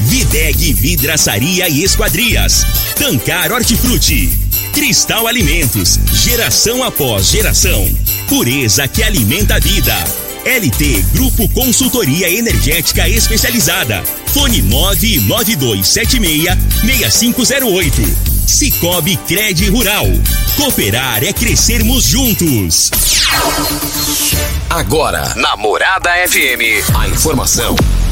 Videg Vidraçaria e Esquadrias. Tancar Hortifruti. Cristal Alimentos. Geração após geração. Pureza que alimenta a vida. LT Grupo Consultoria Energética Especializada. Fone 99276-6508. Cicobi Cred Rural. Cooperar é crescermos juntos. Agora, na Morada FM, a informação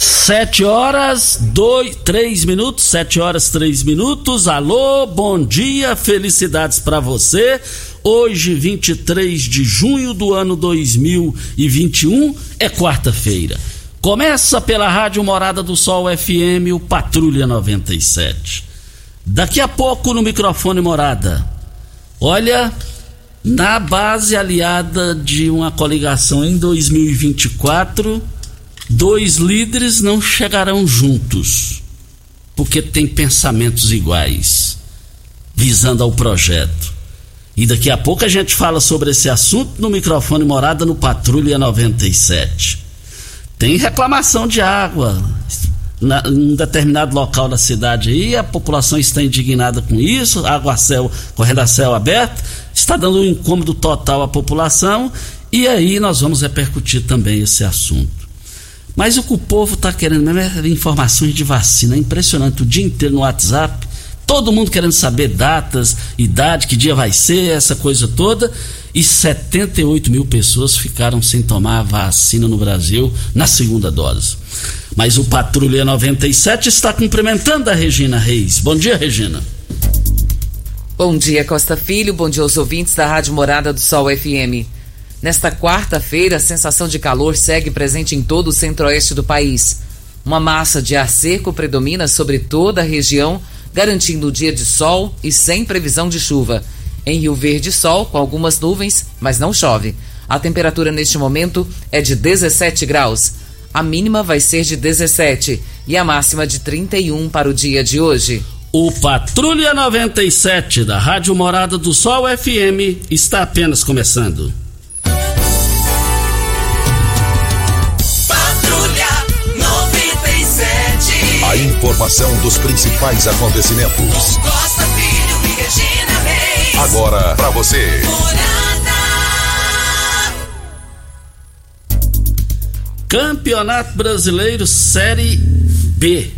Sete horas, dois, três minutos, sete horas, três minutos. Alô, bom dia, felicidades para você. Hoje, 23 de junho do ano 2021, é quarta-feira. Começa pela Rádio Morada do Sol FM, o Patrulha 97. Daqui a pouco no microfone Morada. Olha, na base aliada de uma coligação em 2024 dois líderes não chegarão juntos, porque têm pensamentos iguais, visando ao projeto. E daqui a pouco a gente fala sobre esse assunto no microfone Morada no Patrulha 97. Tem reclamação de água na, em um determinado local da cidade aí, a população está indignada com isso, água a céu, correndo a céu aberto, está dando um incômodo total à população, e aí nós vamos repercutir também esse assunto. Mas o que o povo está querendo mesmo é informações de vacina. É impressionante. O dia inteiro no WhatsApp, todo mundo querendo saber datas, idade, que dia vai ser, essa coisa toda. E 78 mil pessoas ficaram sem tomar a vacina no Brasil na segunda dose. Mas o Patrulha 97 está cumprimentando a Regina Reis. Bom dia, Regina. Bom dia, Costa Filho. Bom dia aos ouvintes da Rádio Morada do Sol FM. Nesta quarta-feira, a sensação de calor segue presente em todo o centro-oeste do país. Uma massa de ar seco predomina sobre toda a região, garantindo o dia de sol e sem previsão de chuva. Em Rio Verde, sol com algumas nuvens, mas não chove. A temperatura neste momento é de 17 graus. A mínima vai ser de 17 e a máxima de 31 para o dia de hoje. O Patrulha 97 da Rádio Morada do Sol FM está apenas começando. A informação dos principais acontecimentos. Costa Filho e Regina Reis. Agora para você. Campeonato Brasileiro Série B.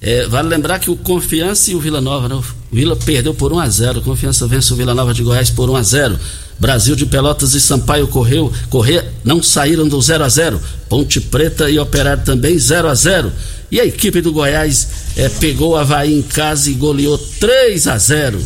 É, vale lembrar que o Confiança e o Vila Nova, né? o Vila perdeu por 1 a 0 Confiança vence o Vila Nova de Goiás por 1 a 0 Brasil de Pelotas e Sampaio Correu, Correia não saíram do 0 a 0 Ponte Preta e Operário também 0 a 0 E a equipe do Goiás é, pegou o Havaí em casa e goleou 3 a 0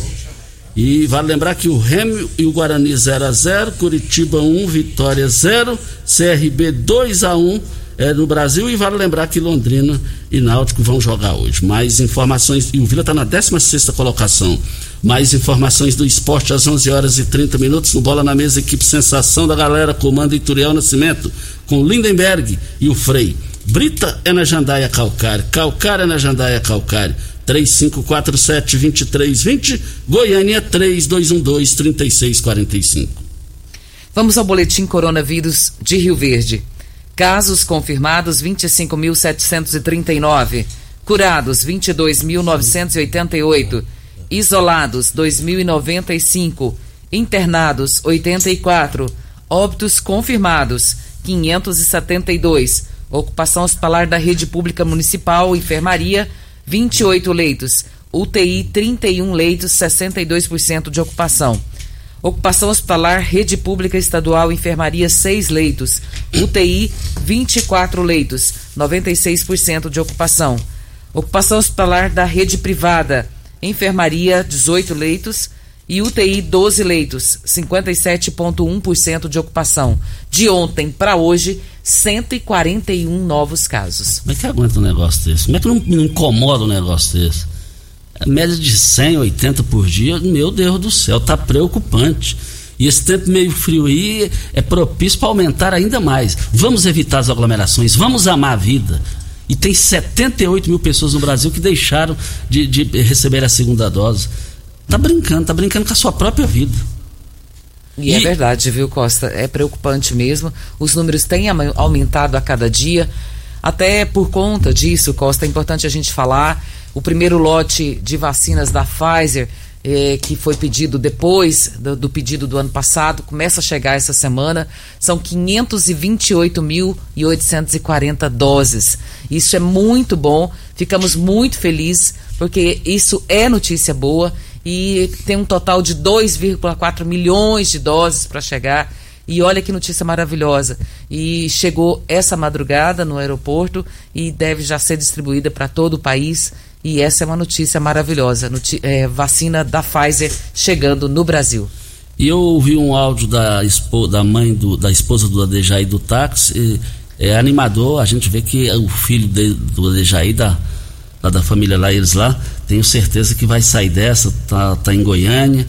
E vale lembrar que o Remo e o Guarani 0 a 0 Curitiba 1, Vitória 0, CRB 2 a 1 é, no Brasil e vale lembrar que Londrina e Náutico vão jogar hoje. Mais informações, e o Vila está na 16 colocação. Mais informações do esporte às 11 horas e 30 minutos no Bola na Mesa, equipe Sensação da Galera, comando Ituriel Nascimento, com Lindenberg e o Frei. Brita é na Jandaia Calcário, Calcário é na Jandaia Calcário. 3547-2320, Goiânia 3212-3645. Vamos ao boletim coronavírus de Rio Verde. Casos confirmados 25.739, curados 22.988, isolados 2.095, internados 84, óbitos confirmados 572, ocupação hospitalar da rede pública municipal, enfermaria 28 leitos, UTI 31 leitos, 62% de ocupação. Ocupação hospitalar, rede pública estadual, enfermaria 6 leitos, UTI 24 leitos, 96% de ocupação. Ocupação hospitalar da rede privada, enfermaria 18 leitos e UTI 12 leitos, 57,1% de ocupação. De ontem para hoje, 141 novos casos. Como é que aguenta um negócio desse? Como é que não, não incomoda um negócio desse? A média de 100, 80 por dia, meu Deus do céu, tá preocupante. E esse tempo meio frio aí é propício para aumentar ainda mais. Vamos evitar as aglomerações, vamos amar a vida. E tem 78 mil pessoas no Brasil que deixaram de, de receber a segunda dose. Tá brincando, tá brincando com a sua própria vida. E, é verdade, viu, Costa? É preocupante mesmo. Os números têm aumentado a cada dia. Até por conta disso, Costa, é importante a gente falar. O primeiro lote de vacinas da Pfizer, eh, que foi pedido depois do, do, pedido do ano passado, começa a chegar essa semana. São 528.840 doses. Isso é muito bom. Ficamos muito felizes, porque isso é notícia boa e tem um total de 2,4 milhões de doses para chegar. E olha que notícia maravilhosa. E chegou essa madrugada no aeroporto e deve já ser distribuída para todo o país. E essa é uma notícia maravilhosa. Noti é, vacina da Pfizer chegando no Brasil. E eu ouvi um áudio da, da mãe do, da esposa do Adejaí do táxi. É animador, a gente vê que o filho de, do Adejaí, da, lá da família lá, eles lá, tenho certeza que vai sair dessa, tá, tá em Goiânia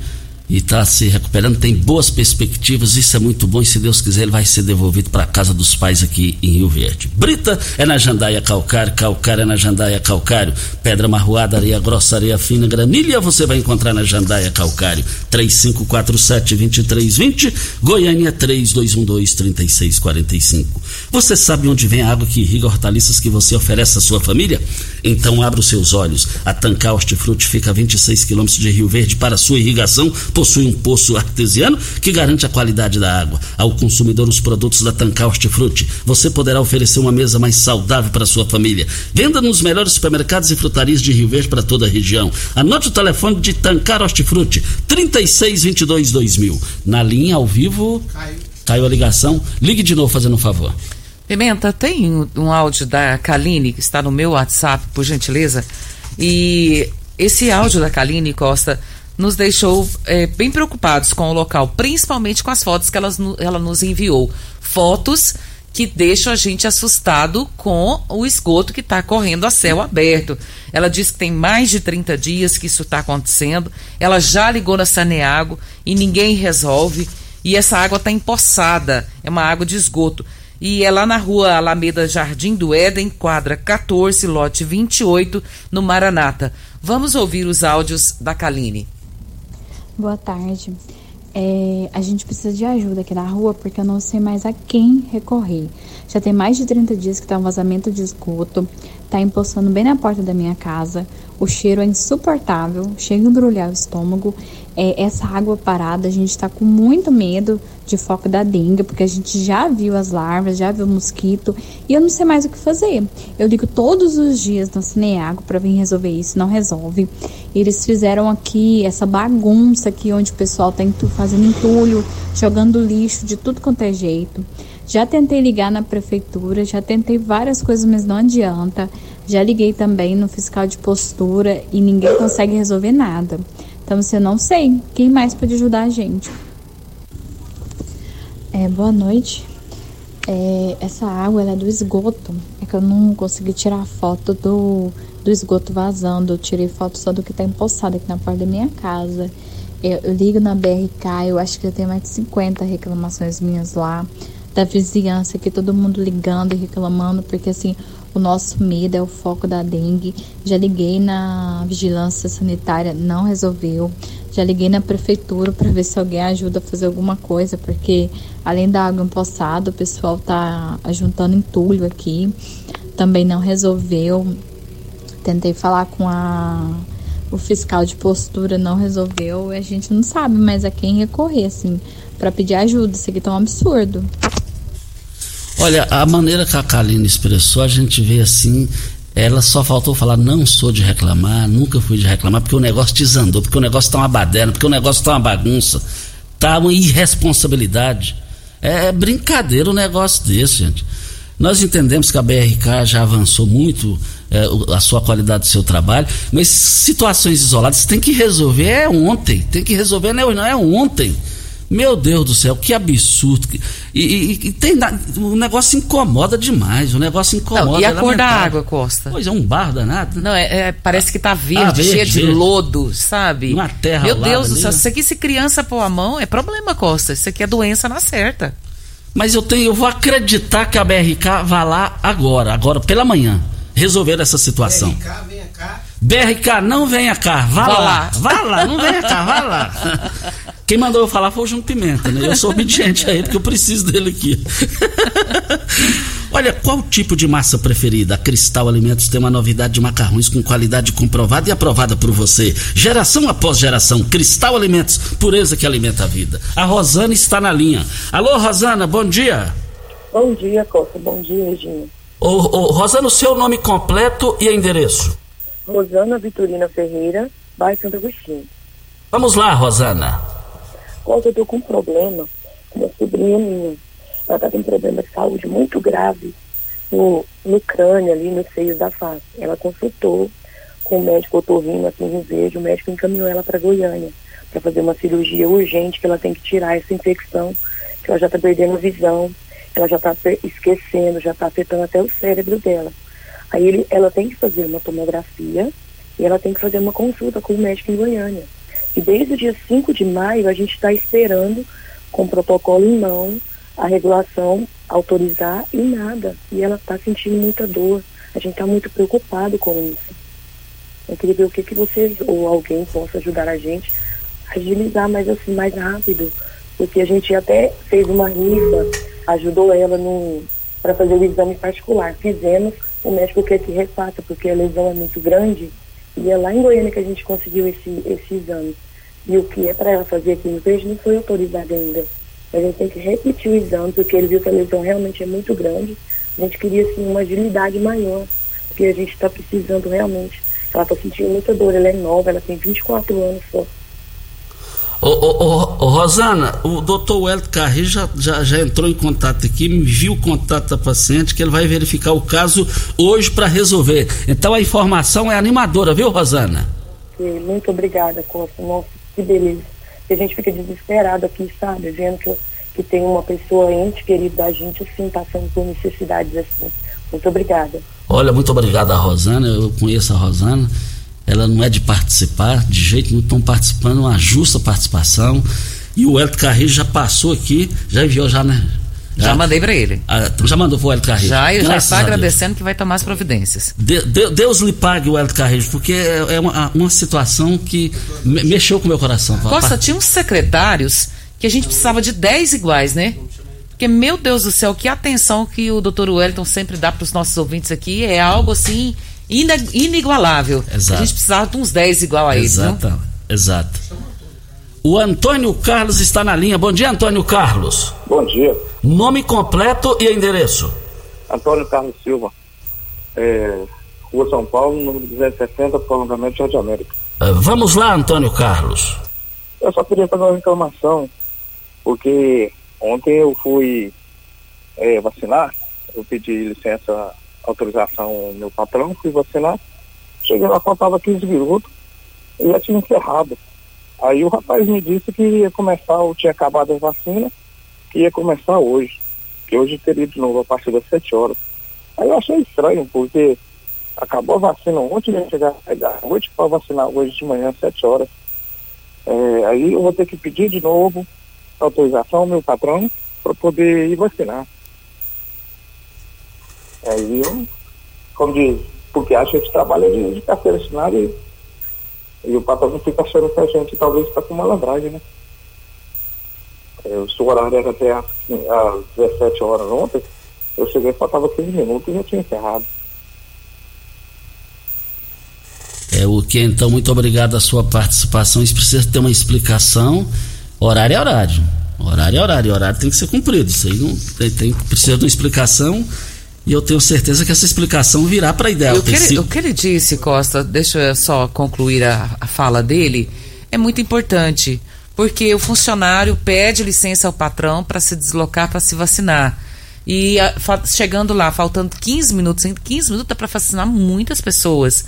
e está se recuperando, tem boas perspectivas, isso é muito bom e se Deus quiser ele vai ser devolvido para a casa dos pais aqui em Rio Verde. Brita é na Jandaia Calcário, Calcário é na Jandaia Calcário, Pedra Marroada, Areia Grossa, Areia Fina, Granilha você vai encontrar na Jandaia Calcário, 3547-2320, Goiânia 3212-3645. Você sabe onde vem a água que irriga hortaliças que você oferece à sua família? Então abra os seus olhos. A Tancar Hortifruti fica a 26 quilômetros de Rio Verde para sua irrigação possui um poço artesiano que garante a qualidade da água. Ao consumidor os produtos da Tancar Hortifruti, você poderá oferecer uma mesa mais saudável para sua família. Venda nos melhores supermercados e frutarias de Rio Verde para toda a região. Anote o telefone de Tancar Hortifruti, 3622 2000. Na linha ao vivo, caiu. caiu a ligação. Ligue de novo fazendo um favor. Pimenta, tem um áudio da Kaline que está no meu WhatsApp, por gentileza. E esse áudio da Kaline Costa nos deixou é, bem preocupados com o local, principalmente com as fotos que ela, ela nos enviou. Fotos que deixam a gente assustado com o esgoto que está correndo a céu aberto. Ela diz que tem mais de 30 dias que isso está acontecendo. Ela já ligou na Saneago e ninguém resolve. E essa água está empoçada, é uma água de esgoto. E é lá na rua Alameda Jardim do Éden, quadra 14, lote 28, no Maranata. Vamos ouvir os áudios da Kaline. Boa tarde. É, a gente precisa de ajuda aqui na rua porque eu não sei mais a quem recorrer. Já tem mais de 30 dias que está um vazamento de esgoto, está empoçando bem na porta da minha casa. O cheiro é insuportável, chega a embrulhar o estômago é, essa água parada, a gente está com muito medo de foco da dengue, porque a gente já viu as larvas, já viu o mosquito, e eu não sei mais o que fazer. Eu ligo todos os dias no Cineago para vir resolver isso, não resolve. Eles fizeram aqui essa bagunça aqui, onde o pessoal está fazendo entulho, jogando lixo de tudo quanto é jeito. Já tentei ligar na prefeitura, já tentei várias coisas, mas não adianta. Já liguei também no fiscal de postura e ninguém consegue resolver nada. Então, você não sei quem mais pode ajudar a gente. É, boa noite. É, essa água é do esgoto. É que eu não consegui tirar foto do, do esgoto vazando. Eu tirei foto só do que está empoçado aqui na porta da minha casa. Eu, eu, ligo na BRK, eu acho que já tem mais de 50 reclamações minhas lá. Da vizinhança aqui, todo mundo ligando e reclamando, porque assim, O nosso medo é o foco da dengue. Já liguei na vigilância sanitária, não resolveu. Já liguei na prefeitura para ver se alguém ajuda a fazer alguma coisa, porque além da água empoçada, o pessoal tá juntando entulho aqui. Também não resolveu. Tentei falar com a o fiscal de postura, não resolveu. A gente não sabe mais a quem recorrer, assim, para pedir ajuda. Isso aqui tá um absurdo. Olha, a maneira que a Kaline expressou, a gente vê assim, ela só faltou falar, não sou de reclamar, nunca fui de reclamar, porque o negócio desandou, porque o negócio tá uma baderna, porque o negócio tá uma bagunça, tá uma irresponsabilidade. É, é brincadeira um negócio desse, gente. Nós entendemos que a BRK já avançou muito é, a sua qualidade do seu trabalho, mas situações isoladas tem que resolver é ontem, tem que resolver não é, não é ontem. Meu Deus do céu, que absurdo. E, e, e tem, o negócio incomoda demais. O negócio incomoda. Não, e a cor da água, Costa? Pois é, um bar danado. Não, é, é parece que tá verde, ah, verde cheio de lodo, sabe? Uma terra Meu Deus do céu, isso aqui se criança pôr a mão é problema, Costa. Isso aqui é doença na certa. Mas eu tenho, eu vou acreditar que a BRK vá lá agora, agora pela manhã, resolver essa situação. BRK, venha cá. BRK, não venha cá, vá, vá lá. lá. Vá lá, não venha cá, vá lá. Quem mandou eu falar foi o João Pimenta, né? Eu sou obediente a ele porque eu preciso dele aqui. Olha, qual tipo de massa preferida? A Cristal Alimentos tem uma novidade de macarrões com qualidade comprovada e aprovada por você. Geração após geração, Cristal Alimentos, pureza que alimenta a vida. A Rosana está na linha. Alô, Rosana, bom dia. Bom dia, Costa. Bom dia, Regina. Ô, ô, Rosana, o seu nome completo e endereço? Rosana Vitorina Ferreira, bairro Santo Agostinho. Vamos lá, Rosana. Quando eu tô com um problema com uma sobrinha minha. Ela tá com um problema de saúde muito grave no, no crânio ali, nos seios da face. Ela consultou com o médico otorrino aqui em Rio Verde, o médico encaminhou ela para Goiânia para fazer uma cirurgia urgente que ela tem que tirar essa infecção, que ela já está perdendo visão, ela já está esquecendo, já está afetando até o cérebro dela. Aí ele, ela tem que fazer uma tomografia e ela tem que fazer uma consulta com o médico em Goiânia. E desde o dia 5 de maio a gente está esperando, com o protocolo em mão, a regulação autorizar e nada. E ela está sentindo muita dor. A gente está muito preocupado com isso. Eu queria ver o que, que vocês ou alguém possa ajudar a gente a agilizar mais assim, mais rápido. Porque a gente até fez uma rifa, ajudou ela para fazer o exame particular. Fizemos, o médico quer que refaça, porque a lesão é muito grande e é lá em Goiânia que a gente conseguiu esse, esse exame. E o que é para ela fazer aqui no Verde não foi autorizado ainda. A gente tem que repetir o exame, porque ele viu que a lesão realmente é muito grande. A gente queria, assim, uma agilidade maior, porque a gente está precisando realmente. Ela está sentindo muita dor, ela é nova, ela tem 24 anos só. Ô, ô, ô, ô, Rosana, o doutor Welto Carreiro já, já, já, entrou em contato aqui, me viu o contato da paciente, que ele vai verificar o caso hoje para resolver. Então a informação é animadora, viu, Rosana? Sim, muito obrigada, Costa. Nossa, que beleza. E a gente fica desesperado aqui, sabe? Vendo que, que tem uma pessoa ente querida da gente, assim, passando por necessidades assim. Muito obrigada. Olha, muito obrigada, Rosana. Eu conheço a Rosana ela não é de participar, de jeito nenhum estão participando, uma justa participação. E o Hélio Carreiro já passou aqui, já enviou já, né? Já, já mandei para ele. Ah, já mandou pro Hélio Carreiro. Já, e já está agradecendo que vai tomar as providências. De, de, Deus lhe pague o Hélio Carreiro, porque é, é uma, uma situação que me, mexeu com o meu coração. Costa, tinha uns secretários que a gente precisava de 10 iguais, né? Porque, meu Deus do céu, que atenção que o doutor Wellington sempre dá para os nossos ouvintes aqui é algo assim inigualável. Exato. A gente precisava de uns 10 igual a ele. Exato, exato. O Antônio Carlos está na linha. Bom dia, Antônio Carlos. Bom dia. Nome completo e endereço. Antônio Carlos Silva. É, Rua São Paulo, número 270, prolongamento Jardim América. Uh, vamos lá, Antônio Carlos. Eu só queria fazer uma reclamação, porque ontem eu fui é, vacinar, eu pedi licença autorização meu patrão, fui vacinar. Cheguei lá, faltava 15 minutos e já tinha encerrado. Aí o rapaz me disse que ia começar, ou tinha acabado a vacina, que ia começar hoje. Que hoje teria de novo a partir das 7 horas. Aí eu achei estranho, porque acabou a vacina ontem, ia chegar à noite para vacinar hoje de manhã às 7 horas. É, aí eu vou ter que pedir de novo autorização ao meu patrão para poder ir vacinar. Aí eu como diz, porque a gente trabalha de, de carteira assinada e, e o patrão fica achando que a gente talvez está com malandragem, né? É, o seu horário era até às, às 17 horas ontem, eu cheguei faltava 15 minutos e já tinha encerrado. É o que então, muito obrigado a sua participação. Isso precisa ter uma explicação. Horário é horário. Horário é horário. Horário tem que ser cumprido. Isso aí não tem, tem precisa de uma explicação. E eu tenho certeza que essa explicação virá para a ideia. O que, ele, o que ele disse, Costa, deixa eu só concluir a, a fala dele, é muito importante. Porque o funcionário pede licença ao patrão para se deslocar para se vacinar. E a, chegando lá, faltando 15 minutos, 15 minutos dá para vacinar muitas pessoas.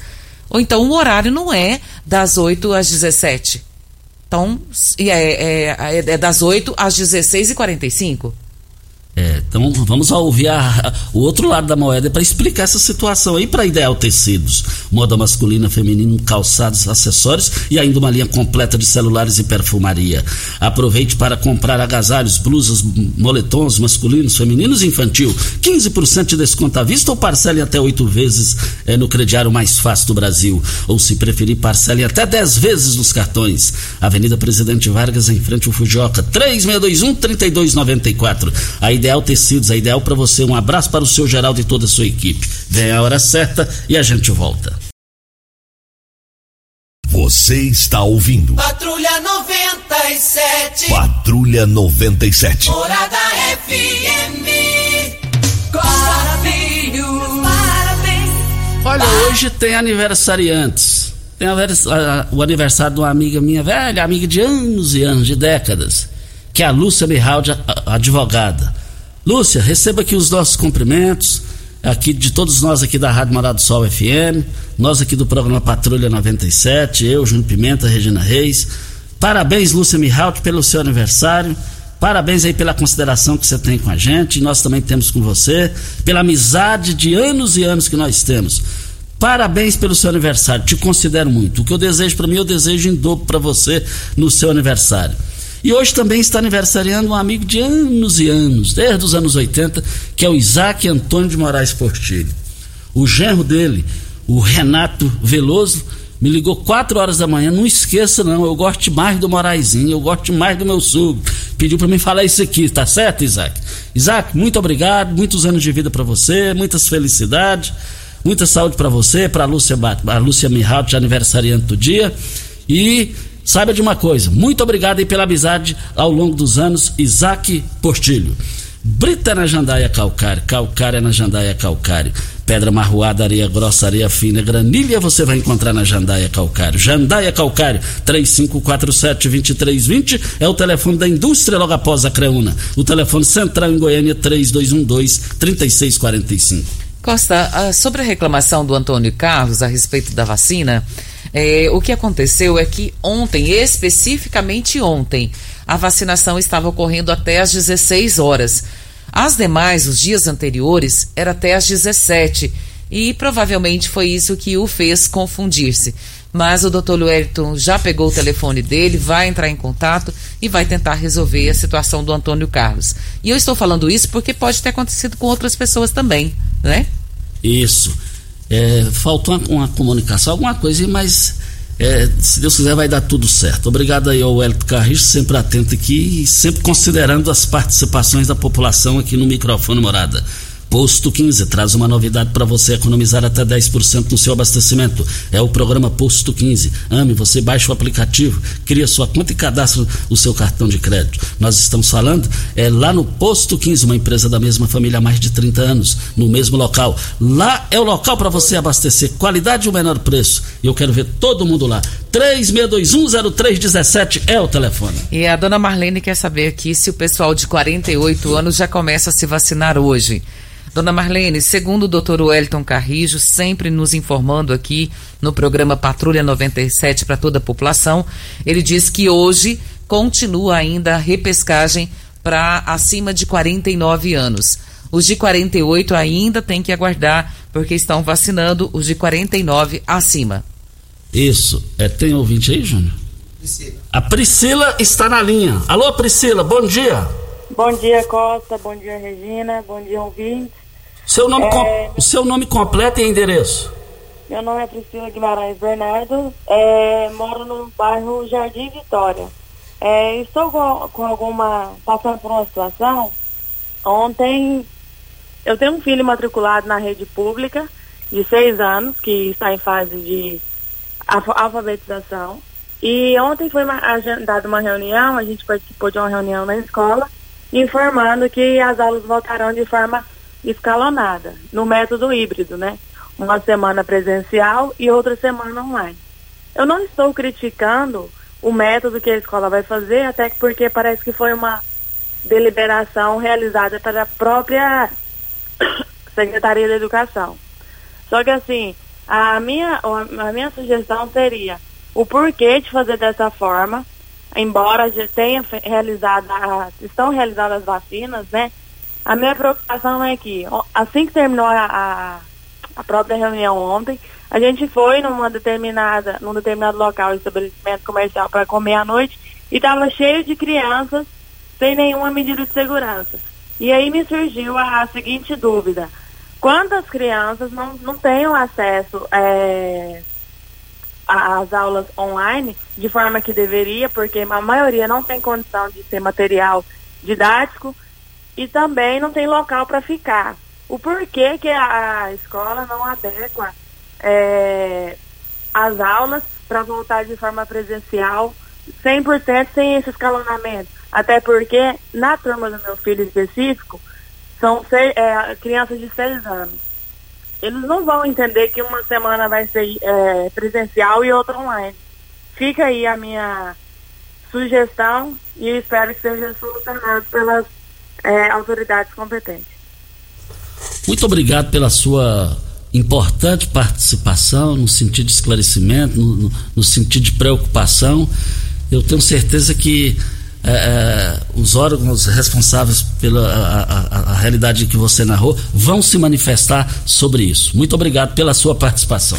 Ou então o horário não é das 8 às 17. Então, é, é, é, é das 8 às 16h45. É, então vamos ouvir a, o outro lado da moeda para explicar essa situação aí para Ideal Tecidos. Moda masculina, feminino, calçados, acessórios e ainda uma linha completa de celulares e perfumaria. Aproveite para comprar agasalhos, blusas, moletons masculinos, femininos e infantil. 15% de desconto à vista ou parcele até oito vezes é, no crediário mais fácil do Brasil. Ou se preferir, parcele até 10 vezes nos cartões. Avenida Presidente Vargas, em frente ao Fujoca. 3621 3294. Ideal Tecidos, a ideal para você. Um abraço para o seu Geraldo e toda a sua equipe. Vem a hora certa e a gente volta. Você está ouvindo. Patrulha 97. Patrulha 97. Morada FM. Costa Filho. Parabéns. Olha, hoje tem aniversariantes. Tem o aniversário de uma amiga minha, velha, amiga de anos e anos, de décadas, que é a Lúcia Miraldi, advogada. Lúcia, receba aqui os nossos cumprimentos, aqui de todos nós aqui da Rádio Morado do Sol FM, nós aqui do programa Patrulha 97, eu, Júnior Pimenta, Regina Reis. Parabéns, Lúcia Mihalt, pelo seu aniversário. Parabéns aí pela consideração que você tem com a gente, nós também temos com você, pela amizade de anos e anos que nós temos. Parabéns pelo seu aniversário, te considero muito. O que eu desejo para mim, eu desejo em dobro para você no seu aniversário. E hoje também está aniversariando um amigo de anos e anos, desde os anos 80, que é o Isaac Antônio de Moraes Portilho. O genro dele, o Renato Veloso, me ligou 4 horas da manhã. Não esqueça, não, eu gosto mais do Moraizinho, eu gosto mais do meu sogro. Pediu para mim falar isso aqui, tá certo, Isaac? Isaac, muito obrigado, muitos anos de vida para você, muitas felicidades, muita saúde para você, para a Lúcia, a Lúcia Mihalt, de aniversariante do dia. E Saiba de uma coisa, muito obrigado aí pela amizade ao longo dos anos, Isaac Portilho. Brita na Jandaia Calcário, Calcário na Jandaia Calcário. Pedra marroada, areia grossa, areia fina, granilha você vai encontrar na Jandaia Calcário. Jandaia Calcário, 3547-2320 é o telefone da indústria logo após a Creuna. O telefone central em Goiânia, 3212-3645. Costa, ah, sobre a reclamação do Antônio Carlos a respeito da vacina, é, o que aconteceu é que ontem, especificamente ontem, a vacinação estava ocorrendo até às 16 horas. As demais, os dias anteriores, era até às 17 e provavelmente foi isso que o fez confundir-se. Mas o Dr. Wellington já pegou o telefone dele, vai entrar em contato e vai tentar resolver a situação do Antônio Carlos. E eu estou falando isso porque pode ter acontecido com outras pessoas também, né? Isso. É, faltou uma, uma, comunicação, alguma coisa, mas é, se Deus quiser vai dar tudo certo. Obrigado aí ao Hélio Carrijo, sempre atento aqui e sempre considerando as participações da população aqui no microfone morada. Posto 15 traz uma novidade para você economizar até 10% no seu abastecimento. É o programa Posto 15. Ame, você baixa o aplicativo, cria sua conta e cadastra o seu cartão de crédito. Nós estamos falando é lá no Posto 15, uma empresa da mesma família há mais de 30 anos, no mesmo local. Lá é o local para você abastecer qualidade e o menor preço. E eu quero ver todo mundo lá. 36210317 é o telefone. E a dona Marlene quer saber aqui se o pessoal de 48 anos já começa a se vacinar hoje. Dona Marlene, segundo o Dr. Wellington Carrijo, sempre nos informando aqui no programa Patrulha 97 para toda a população, ele diz que hoje continua ainda a repescagem para acima de 49 anos. Os de 48 ainda tem que aguardar, porque estão vacinando os de 49 acima. Isso. É, tem ouvinte aí, Júnior? Priscila. A Priscila está na linha. Alô, Priscila, bom dia. Bom dia, Costa. Bom dia, Regina. Bom dia, ouvintes. Seu nome, é... o seu nome completo e endereço? Meu nome é Priscila Guimarães Bernardo, é, moro no bairro Jardim Vitória. É, estou com, com, alguma. passando por uma situação. Ontem eu tenho um filho matriculado na rede pública de seis anos, que está em fase de alfabetização. E ontem foi agendada uma reunião, a gente participou de uma reunião na escola, informando que as aulas voltarão de forma escalonada, no método híbrido, né? Uma semana presencial e outra semana online. Eu não estou criticando o método que a escola vai fazer, até porque parece que foi uma deliberação realizada pela própria Secretaria da Educação. Só que assim, a minha, a minha sugestão seria o porquê de fazer dessa forma, embora já tenha realizado, estão realizadas as vacinas, né? A minha preocupação é que, assim que terminou a, a, a própria reunião ontem, a gente foi numa determinada, num determinado local, estabelecimento comercial para comer à noite, e estava cheio de crianças sem nenhuma medida de segurança. E aí me surgiu a, a seguinte dúvida. Quantas crianças não, não têm acesso é, às aulas online de forma que deveria, porque a maioria não tem condição de ter material didático e também não tem local para ficar. O porquê que a, escola não adequa é, as aulas para voltar de forma presencial 100% sem esse escalonamento. Até porque na turma do meu filho específico são seis, é, crianças de 6 anos. Eles não vão entender que uma semana vai ser é, presencial e outra online. Fica aí a minha sugestão e espero que seja solucionado pelas é, autoridades competentes. Muito obrigado pela sua importante participação, no sentido de esclarecimento, no, no, sentido de preocupação. Eu tenho certeza que é, é, os órgãos responsáveis pela a, a, a, realidade que você narrou vão se manifestar sobre isso. Muito obrigado pela sua participação.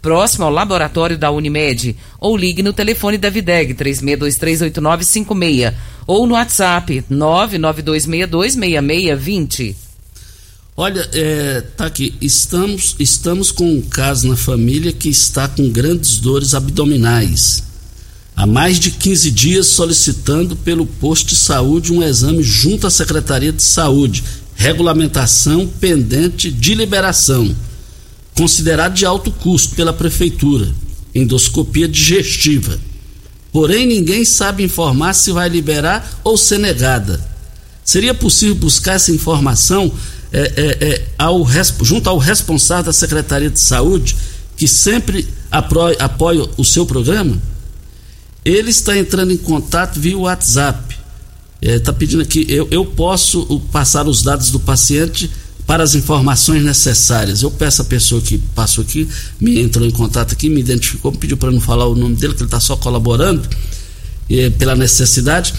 próximo ao laboratório da Unimed. Ou ligue no telefone da Videg, 36238956. Ou no WhatsApp, 992626620. Olha, é, tá aqui. Estamos, estamos com um caso na família que está com grandes dores abdominais há mais de 15 dias solicitando pelo posto de saúde um exame junto à Secretaria de Saúde, regulamentação pendente de liberação, considerado de alto custo pela prefeitura, endoscopia digestiva. Porém, ninguém sabe informar se vai liberar ou ser negada. Seria possível buscar essa informação é, é, é, ao, junto ao responsável da Secretaria de Saúde, que sempre apoia, apoia o seu programa? Ele está entrando em contato via WhatsApp. Está é, pedindo aqui, eu, eu posso passar os dados do paciente para as informações necessárias. Eu peço a pessoa que passou aqui, me entrou em contato aqui, me identificou, me pediu para não falar o nome dele, que ele está só colaborando é, pela necessidade.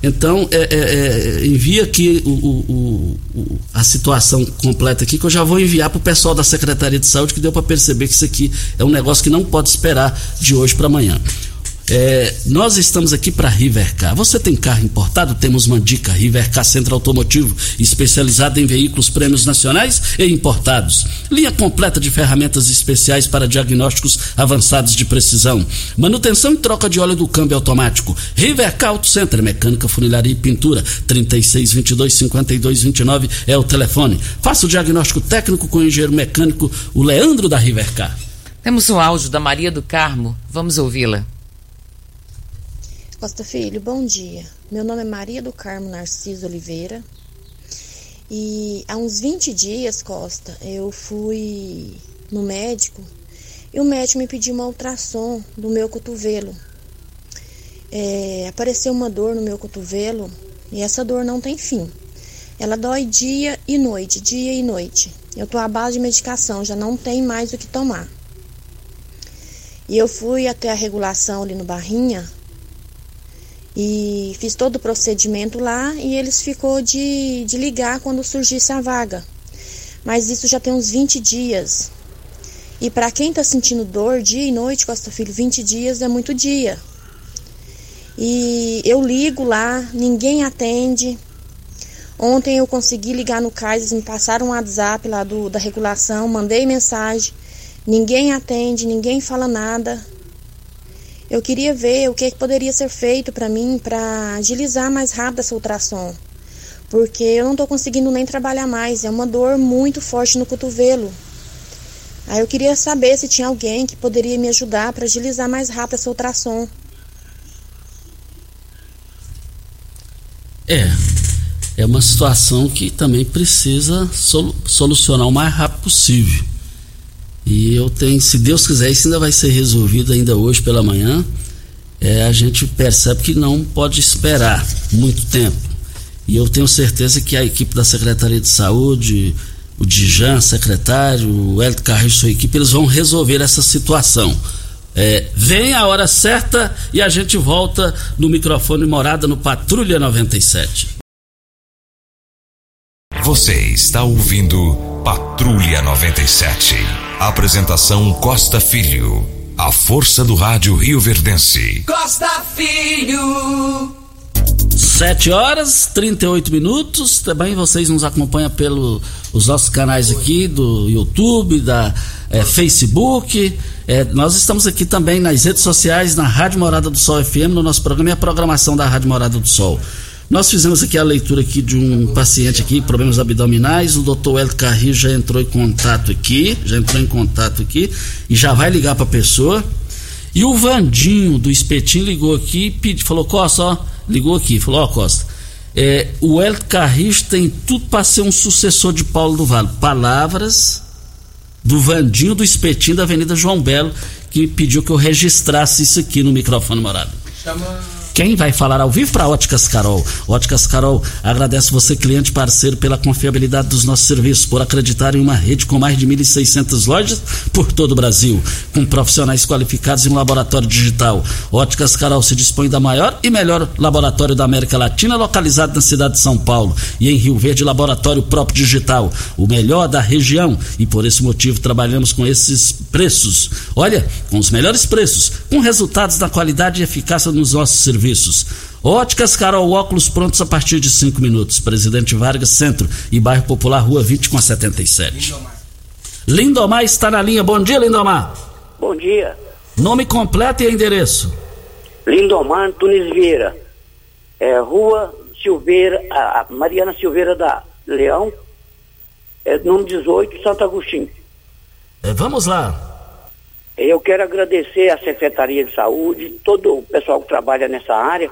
Então, é, é, é envia aqui o, o, o, a situação completa aqui, que eu já vou enviar para o pessoal da Secretaria de Saúde, que deu para perceber que isso aqui é um negócio que não pode esperar de hoje para amanhã. É, nós estamos aqui para Rivercar. Você tem carro importado? Temos uma dica: Rivercar Centro Automotivo, especializado em veículos prêmios nacionais e importados. Linha completa de ferramentas especiais para diagnósticos avançados de precisão. Manutenção e troca de óleo do câmbio automático. Rivercar Auto Center, mecânica, funilaria e pintura. 3622 5229 é o telefone. Faça o diagnóstico técnico com o engenheiro mecânico, o Leandro da Rivercar. Temos um áudio da Maria do Carmo. Vamos ouvi-la. Costa Filho, bom dia. Meu nome é Maria do Carmo Narciso Oliveira. E há uns 20 dias, Costa, eu fui no médico e o médico me pediu uma ultrassom do meu cotovelo. É, apareceu uma dor no meu cotovelo e essa dor não tem fim. Ela dói dia e noite, dia e noite. Eu tô à base de medicação, já não tem mais o que tomar. E eu fui até a regulação ali no Barrinha e fiz todo o procedimento lá e eles ficou de, de ligar quando surgisse a vaga. Mas isso já tem uns 20 dias. E para quem está sentindo dor dia e noite, Costa Filho, 20 dias é muito dia. E eu ligo lá, ninguém atende. Ontem eu consegui ligar no CAIS, me passaram um WhatsApp lá do, da regulação, mandei mensagem, ninguém atende, ninguém fala nada. Eu queria ver o que, poderia ser feito para mim para agilizar mais rápido essa ultrassom. Porque eu não estou conseguindo nem trabalhar mais, é uma dor muito forte no cotovelo. Aí eu queria saber se tinha alguém que poderia me ajudar para agilizar mais rápido essa ultrassom. É, é uma situação que também precisa solucionar o mais rápido possível. E eu tenho, se Deus quiser, isso ainda vai ser resolvido ainda hoje pela manhã. É, a gente percebe que não pode esperar muito tempo. E eu tenho certeza que a equipe da Secretaria de Saúde, o Dijan, secretário, o Hélio Carreiro e sua equipe, eles vão resolver essa situação. É, vem a hora certa e a gente volta no microfone Morada no Patrulha 97. Você está ouvindo Patrulha 97. Apresentação Costa Filho. A força do rádio Rio Verdense. Costa Filho. 7 horas 38 minutos. Também vocês nos acompanham pelos nossos canais aqui do YouTube, da é, Facebook. É, nós estamos aqui também nas redes sociais, na Rádio Morada do Sol FM, no nosso programa e a programação da Rádio Morada do Sol. Nós fizemos aqui a leitura aqui de um paciente aqui, problemas abdominais. O doutor Hélio Carrillo já entrou em contato aqui, já entrou em contato aqui e já vai ligar para a pessoa. E o Vandinho do Espetinho ligou aqui e pediu, falou, Costa, ó, ligou aqui, falou, ó, Costa, é, o Hélio Carrillo tem tudo para ser um sucessor de Paulo do Vale. Palavras do Vandinho do Espetinho da Avenida João Belo, que pediu que eu registrasse isso aqui no microfone morado. Chama quem vai falar ao vivo para Óticas Carol? Óticas Carol agradece você, cliente parceiro, pela confiabilidade dos nossos serviços, por acreditar em uma rede com mais de 1.600 lojas por todo o Brasil, com profissionais qualificados em um laboratório digital. Óticas Carol se dispõe da maior e melhor laboratório da América Latina, localizado na cidade de São Paulo. E em Rio Verde, laboratório próprio digital, o melhor da região. E por esse motivo trabalhamos com esses preços. Olha, com os melhores preços, com resultados da qualidade e eficácia nos nossos serviços serviços. Óticas Carol, óculos prontos a partir de 5 minutos. Presidente Vargas, Centro e Bairro Popular, Rua 20 com 77. Lindomar. Lindomar está na linha. Bom dia, Lindomar. Bom dia. Nome completo e endereço. Lindomar Tunis Vieira. É, Rua Silveira, a Mariana Silveira da Leão, é, número 18, Santo Agostinho. É, vamos lá. Eu quero agradecer à Secretaria de Saúde, todo o pessoal que trabalha nessa área,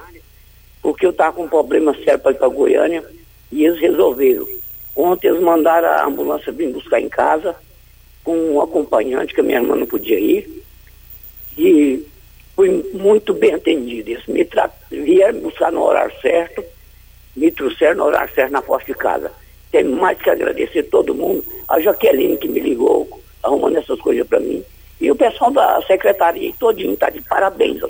porque eu estava com um problema sério para ir para Goiânia e eles resolveram. Ontem eles mandaram a ambulância vir buscar em casa com um acompanhante que a minha irmã não podia ir. E fui muito bem atendido. Eles me tra... vieram buscar no horário certo, me trouxeram no horário certo na porta de casa. Tenho mais que agradecer todo mundo. A Jaqueline que me ligou, arrumando essas coisas para mim. E o pessoal da secretaria todinho está de parabéns.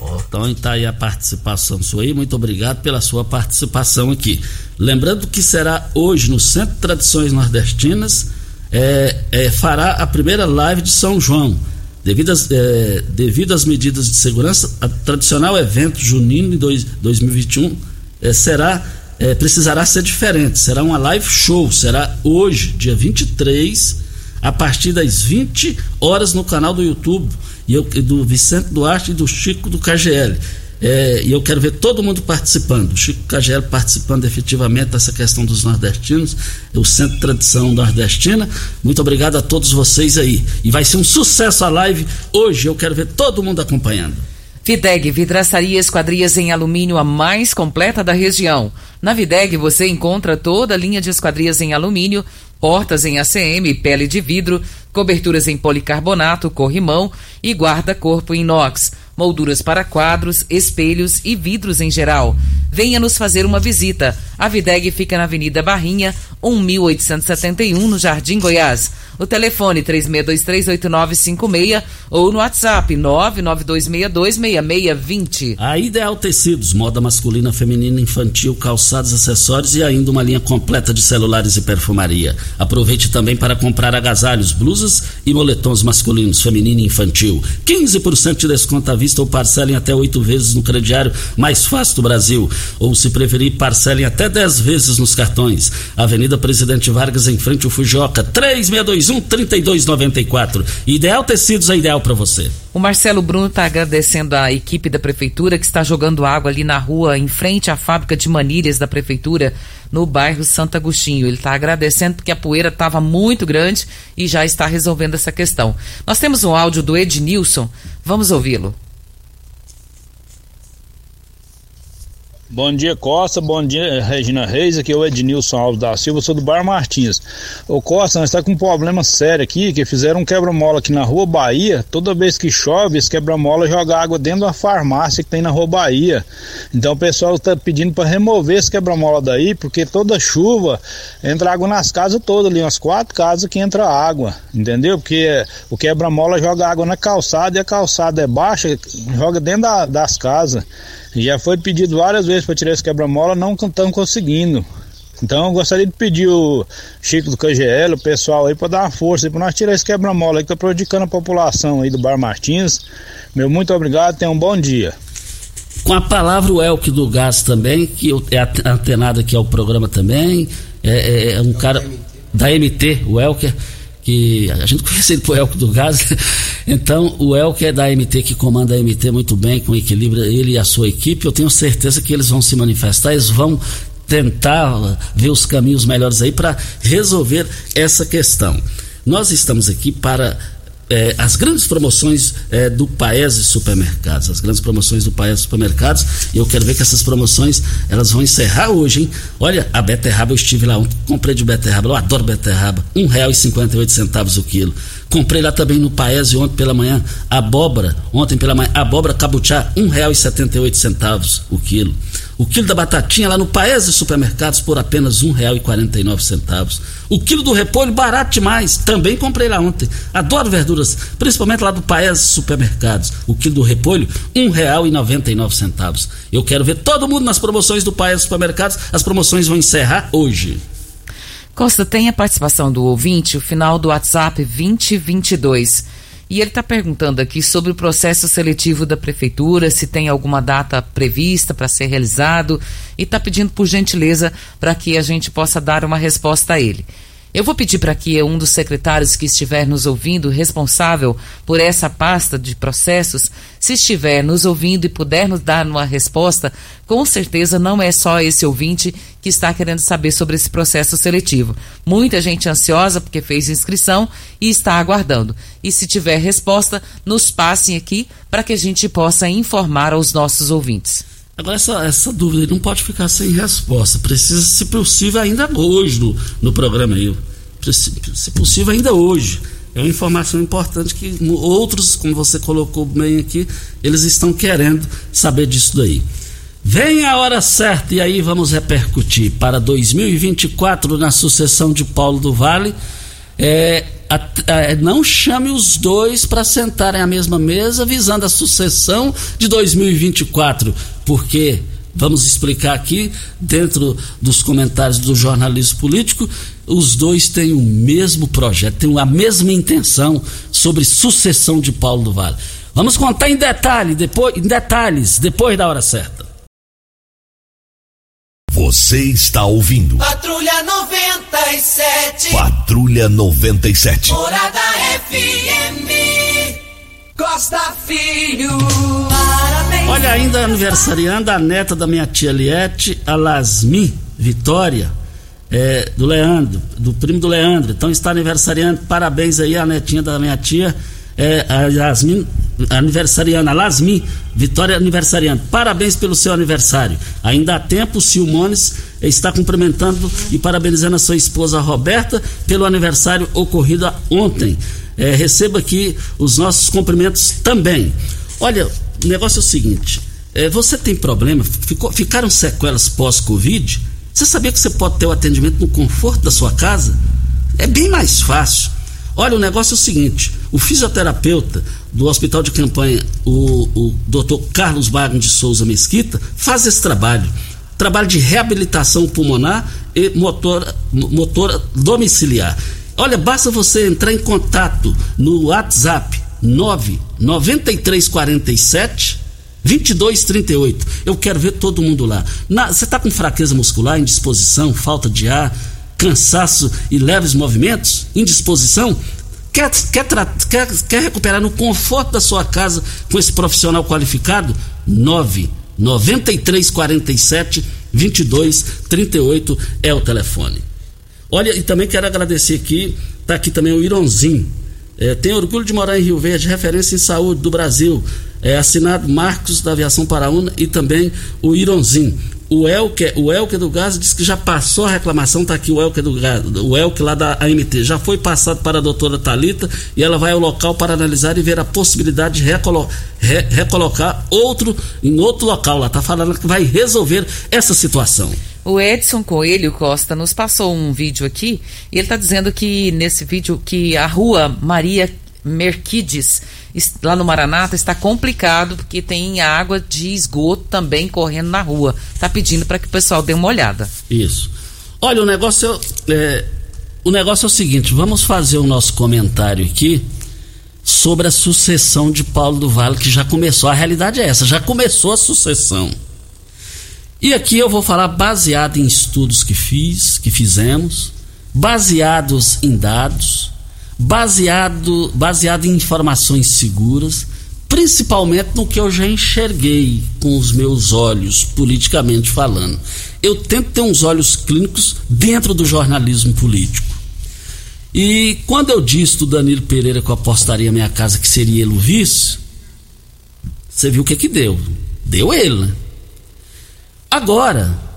Oh, então está aí a participação sua aí, muito obrigado pela sua participação aqui. Lembrando que será hoje no Centro de Tradições Nordestinas, é, é, fará a primeira live de São João. Devido às, é, devido às medidas de segurança, o tradicional evento junino de dois, 2021 é, será, é, precisará ser diferente. Será uma live show, será hoje, dia 23 a partir das 20 horas no canal do YouTube e eu, do Vicente Duarte e do Chico do KGL. É, e eu quero ver todo mundo participando. O Chico KGL participando efetivamente dessa questão dos nordestinos, o Centro de Tradição Nordestina. Muito obrigado a todos vocês aí. E vai ser um sucesso a live hoje. Eu quero ver todo mundo acompanhando. Videg Vidraçaria Esquadrias em Alumínio, a mais completa da região. Na Videg você encontra toda a linha de esquadrias em alumínio portas em ACM, pele de vidro, coberturas em policarbonato, corrimão e guarda-corpo inox, molduras para quadros, espelhos e vidros em geral. Venha nos fazer uma visita. A Videg fica na Avenida Barrinha, 1871, no Jardim Goiás. O telefone 36238956 ou no WhatsApp 992626620. A Ideal Tecidos, moda masculina, feminina, infantil, calçados, acessórios e ainda uma linha completa de celulares e perfumaria. Aproveite também para comprar agasalhos, blusas e moletons masculinos, feminino e infantil. 15% de desconto à vista ou parcelem até oito vezes no crediário mais fácil do Brasil. Ou se preferir, parcelem até 10 vezes nos cartões. Avenida Presidente Vargas, em frente ao Fujoca, 3621 3294. Ideal Tecidos é ideal para você. O Marcelo Bruno está agradecendo a equipe da prefeitura que está jogando água ali na rua, em frente à fábrica de manilhas da prefeitura, no bairro Santo Agostinho. Ele está agradecendo porque a poeira estava muito grande e já está resolvendo essa questão. Nós temos um áudio do Ednilson, vamos ouvi-lo. Bom dia, Costa. Bom dia, Regina Reis. Aqui é o Ednilson Alves da Silva, sou do Bar Martins. Ô Costa, nós estamos tá com um problema sério aqui, que fizeram um quebra-mola aqui na Rua Bahia. Toda vez que chove, esse quebra-mola joga água dentro da farmácia que tem na Rua Bahia. Então o pessoal está pedindo para remover esse quebra-mola daí, porque toda chuva entra água nas casas todas ali, umas quatro casas que entra água, entendeu? Porque o quebra-mola joga água na calçada e a calçada é baixa, joga dentro da, das casas. Já foi pedido várias vezes para tirar esse quebra-mola, não estão conseguindo. Então eu gostaria de pedir o Chico do KGL, o pessoal aí, para dar uma força para nós tirar esse quebra-mola aí que está prejudicando a população aí do Bar Martins. Meu muito obrigado, tenha um bom dia. Com a palavra o Elke do Gás também, que é antenado aqui ao programa também, é, é, é um cara da MT, o Elker que a gente conhece ele por Elco do Gás, então o Elco é da MT que comanda a MT muito bem, com equilíbrio, ele e a sua equipe, eu tenho certeza que eles vão se manifestar, eles vão tentar ver os caminhos melhores aí para resolver essa questão. Nós estamos aqui para é, as grandes promoções é, do Paese Supermercados, as grandes promoções do Paese Supermercados, e eu quero ver que essas promoções elas vão encerrar hoje, hein? Olha, a beterraba eu estive lá ontem, comprei de beterraba, eu adoro beterraba, um oito centavos o quilo. Comprei lá também no Paese ontem pela manhã, abóbora, ontem pela manhã, abóbora cabuchá, um real e setenta e oito centavos o quilo. O quilo da batatinha lá no Paese Supermercados por apenas um real e quarenta e nove centavos. O quilo do repolho barato demais, também comprei lá ontem. Adoro verduras, principalmente lá do Paese Supermercados. O quilo do repolho um real e noventa e nove centavos. Eu quero ver todo mundo nas promoções do Paese Supermercados. As promoções vão encerrar hoje. Costa, tem a participação do ouvinte, o final do WhatsApp 2022. E ele está perguntando aqui sobre o processo seletivo da prefeitura, se tem alguma data prevista para ser realizado, e está pedindo por gentileza para que a gente possa dar uma resposta a ele. Eu vou pedir para que um dos secretários que estiver nos ouvindo, responsável por essa pasta de processos, se estiver nos ouvindo e puder nos dar uma resposta, com certeza não é só esse ouvinte que está querendo saber sobre esse processo seletivo. Muita gente ansiosa porque fez inscrição e está aguardando. E se tiver resposta, nos passem aqui para que a gente possa informar aos nossos ouvintes. Agora, essa, essa dúvida não pode ficar sem resposta. Precisa, se possível, ainda hoje no, no programa aí. Se possível, ainda hoje. É uma informação importante que outros, como você colocou bem aqui, eles estão querendo saber disso daí. Vem a hora certa e aí vamos repercutir para 2024 na sucessão de Paulo do Vale. É, a, a, não chame os dois para sentarem à mesma mesa visando a sucessão de 2024, porque vamos explicar aqui dentro dos comentários do jornalismo político, os dois têm o mesmo projeto, têm a mesma intenção sobre sucessão de Paulo do Vale. Vamos contar em detalhe, depois, em detalhes, depois da hora certa. Você está ouvindo. Patrulha 97. Patrulha 97. Morada FM. Costa Filho. Parabéns. Olha, ainda aniversariando a neta da minha tia Liette, a Lasmi Vitória, é, do Leandro, do primo do Leandro. Então está aniversariando. Parabéns aí a netinha da minha tia é, a Yasmin aniversariana, Lasmin, Vitória aniversariante. Parabéns pelo seu aniversário. Ainda há tempo, Silmones está cumprimentando e parabenizando a sua esposa Roberta pelo aniversário ocorrido ontem. É, receba aqui os nossos cumprimentos também. Olha, o negócio é o seguinte: é, você tem problema, ficou, ficaram sequelas pós-Covid? Você sabia que você pode ter o atendimento no conforto da sua casa? É bem mais fácil. Olha, o negócio é o seguinte: o fisioterapeuta do hospital de campanha, o, o doutor Carlos Wagner de Souza Mesquita, faz esse trabalho. Trabalho de reabilitação pulmonar e motor, motor domiciliar. Olha, basta você entrar em contato no WhatsApp 99347 2238. Eu quero ver todo mundo lá. Na, você está com fraqueza muscular, indisposição, falta de ar, cansaço e leves movimentos? Indisposição? Quer, quer, quer, quer recuperar no conforto da sua casa com esse profissional qualificado? 9 9347 2238 é o telefone. Olha, e também quero agradecer aqui, está aqui também o Ironzinho. É, tem orgulho de morar em Rio Verde, referência em saúde do Brasil. É, assinado Marcos da Aviação Paraúna e também o Ironzinho. O Elke, o Elke do Gás diz que já passou a reclamação, está aqui o Elke do Gás, o Elke lá da AMT, já foi passado para a doutora Talita e ela vai ao local para analisar e ver a possibilidade de recolo, re, recolocar outro em outro local. Lá está falando que vai resolver essa situação. O Edson Coelho Costa nos passou um vídeo aqui e ele está dizendo que nesse vídeo que a rua Maria Merquides, lá no Maranata, está complicado porque tem água de esgoto também correndo na rua. Está pedindo para que o pessoal dê uma olhada. Isso. Olha, o negócio é, é, o negócio é o seguinte: vamos fazer o nosso comentário aqui sobre a sucessão de Paulo do Vale, que já começou. A realidade é essa, já começou a sucessão. E aqui eu vou falar baseado em estudos que fiz, que fizemos, baseados em dados, baseado, baseado em informações seguras, principalmente no que eu já enxerguei com os meus olhos, politicamente falando. Eu tento ter uns olhos clínicos dentro do jornalismo político. E quando eu disse do Danilo Pereira que eu apostaria minha casa que seria ele o vice, você viu o que que deu? Deu ele, né? Agora,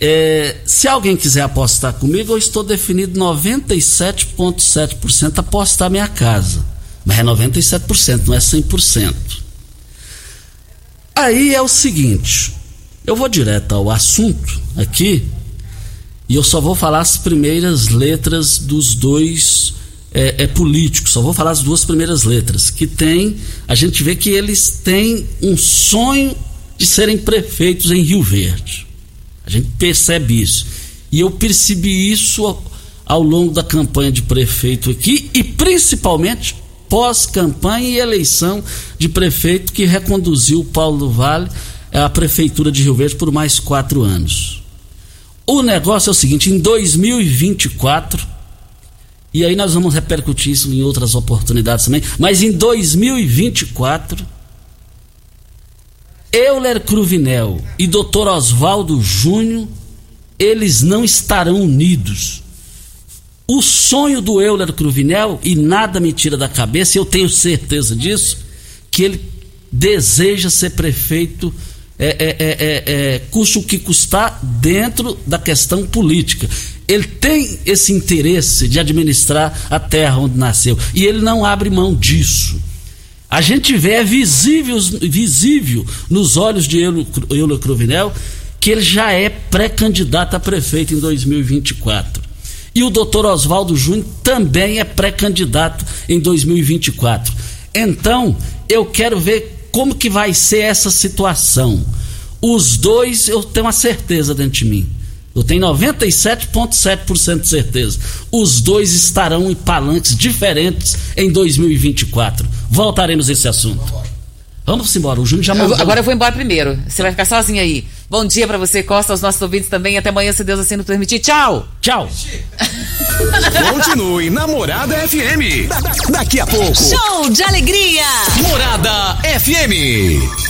é, se alguém quiser apostar comigo, eu estou definido 97,7% apostar minha casa. Mas é 97%, não é 100%. Aí é o seguinte: eu vou direto ao assunto aqui e eu só vou falar as primeiras letras dos dois é, é, políticos, só vou falar as duas primeiras letras. Que tem, a gente vê que eles têm um sonho de serem prefeitos em Rio Verde. A gente percebe isso. E eu percebi isso ao, longo da campanha de prefeito aqui e principalmente pós-campanha e eleição de prefeito que reconduziu Paulo do Vale à prefeitura de Rio Verde por mais quatro anos. O negócio é o seguinte: em 2024, e aí nós vamos repercutir isso em outras oportunidades também, mas em 2024 Euler Cruvinel e Dr. Oswaldo Júnior, eles não estarão unidos. O sonho do Euler Cruvinel, e nada me tira da cabeça, eu tenho certeza disso, que ele deseja ser prefeito, é, é, é, é, custe o que custar, dentro da questão política. Ele tem esse interesse de administrar a terra onde nasceu, e ele não abre mão disso. A gente vê, é visível, visível nos olhos de Euler Cruvinel que ele já é pré-candidato a prefeito em 2024. E o doutor Oswaldo Júnior também é pré-candidato em 2024. Então, eu quero ver como que vai ser essa situação. Os dois, eu tenho uma certeza dentro de mim. Eu tenho 97,7% de certeza. Os dois estarão em palanques diferentes em 2024. Voltaremos a esse assunto. Vamos embora. O Júnior já mandou. Agora eu vou embora primeiro. Você vai ficar sozinho aí. Bom dia para você, Costa, aos nossos ouvintes também. Até amanhã, se Deus assim nos permitir. Tchau! Tchau! Continue Namorada FM. Da daqui a pouco. Show de alegria! Morada FM.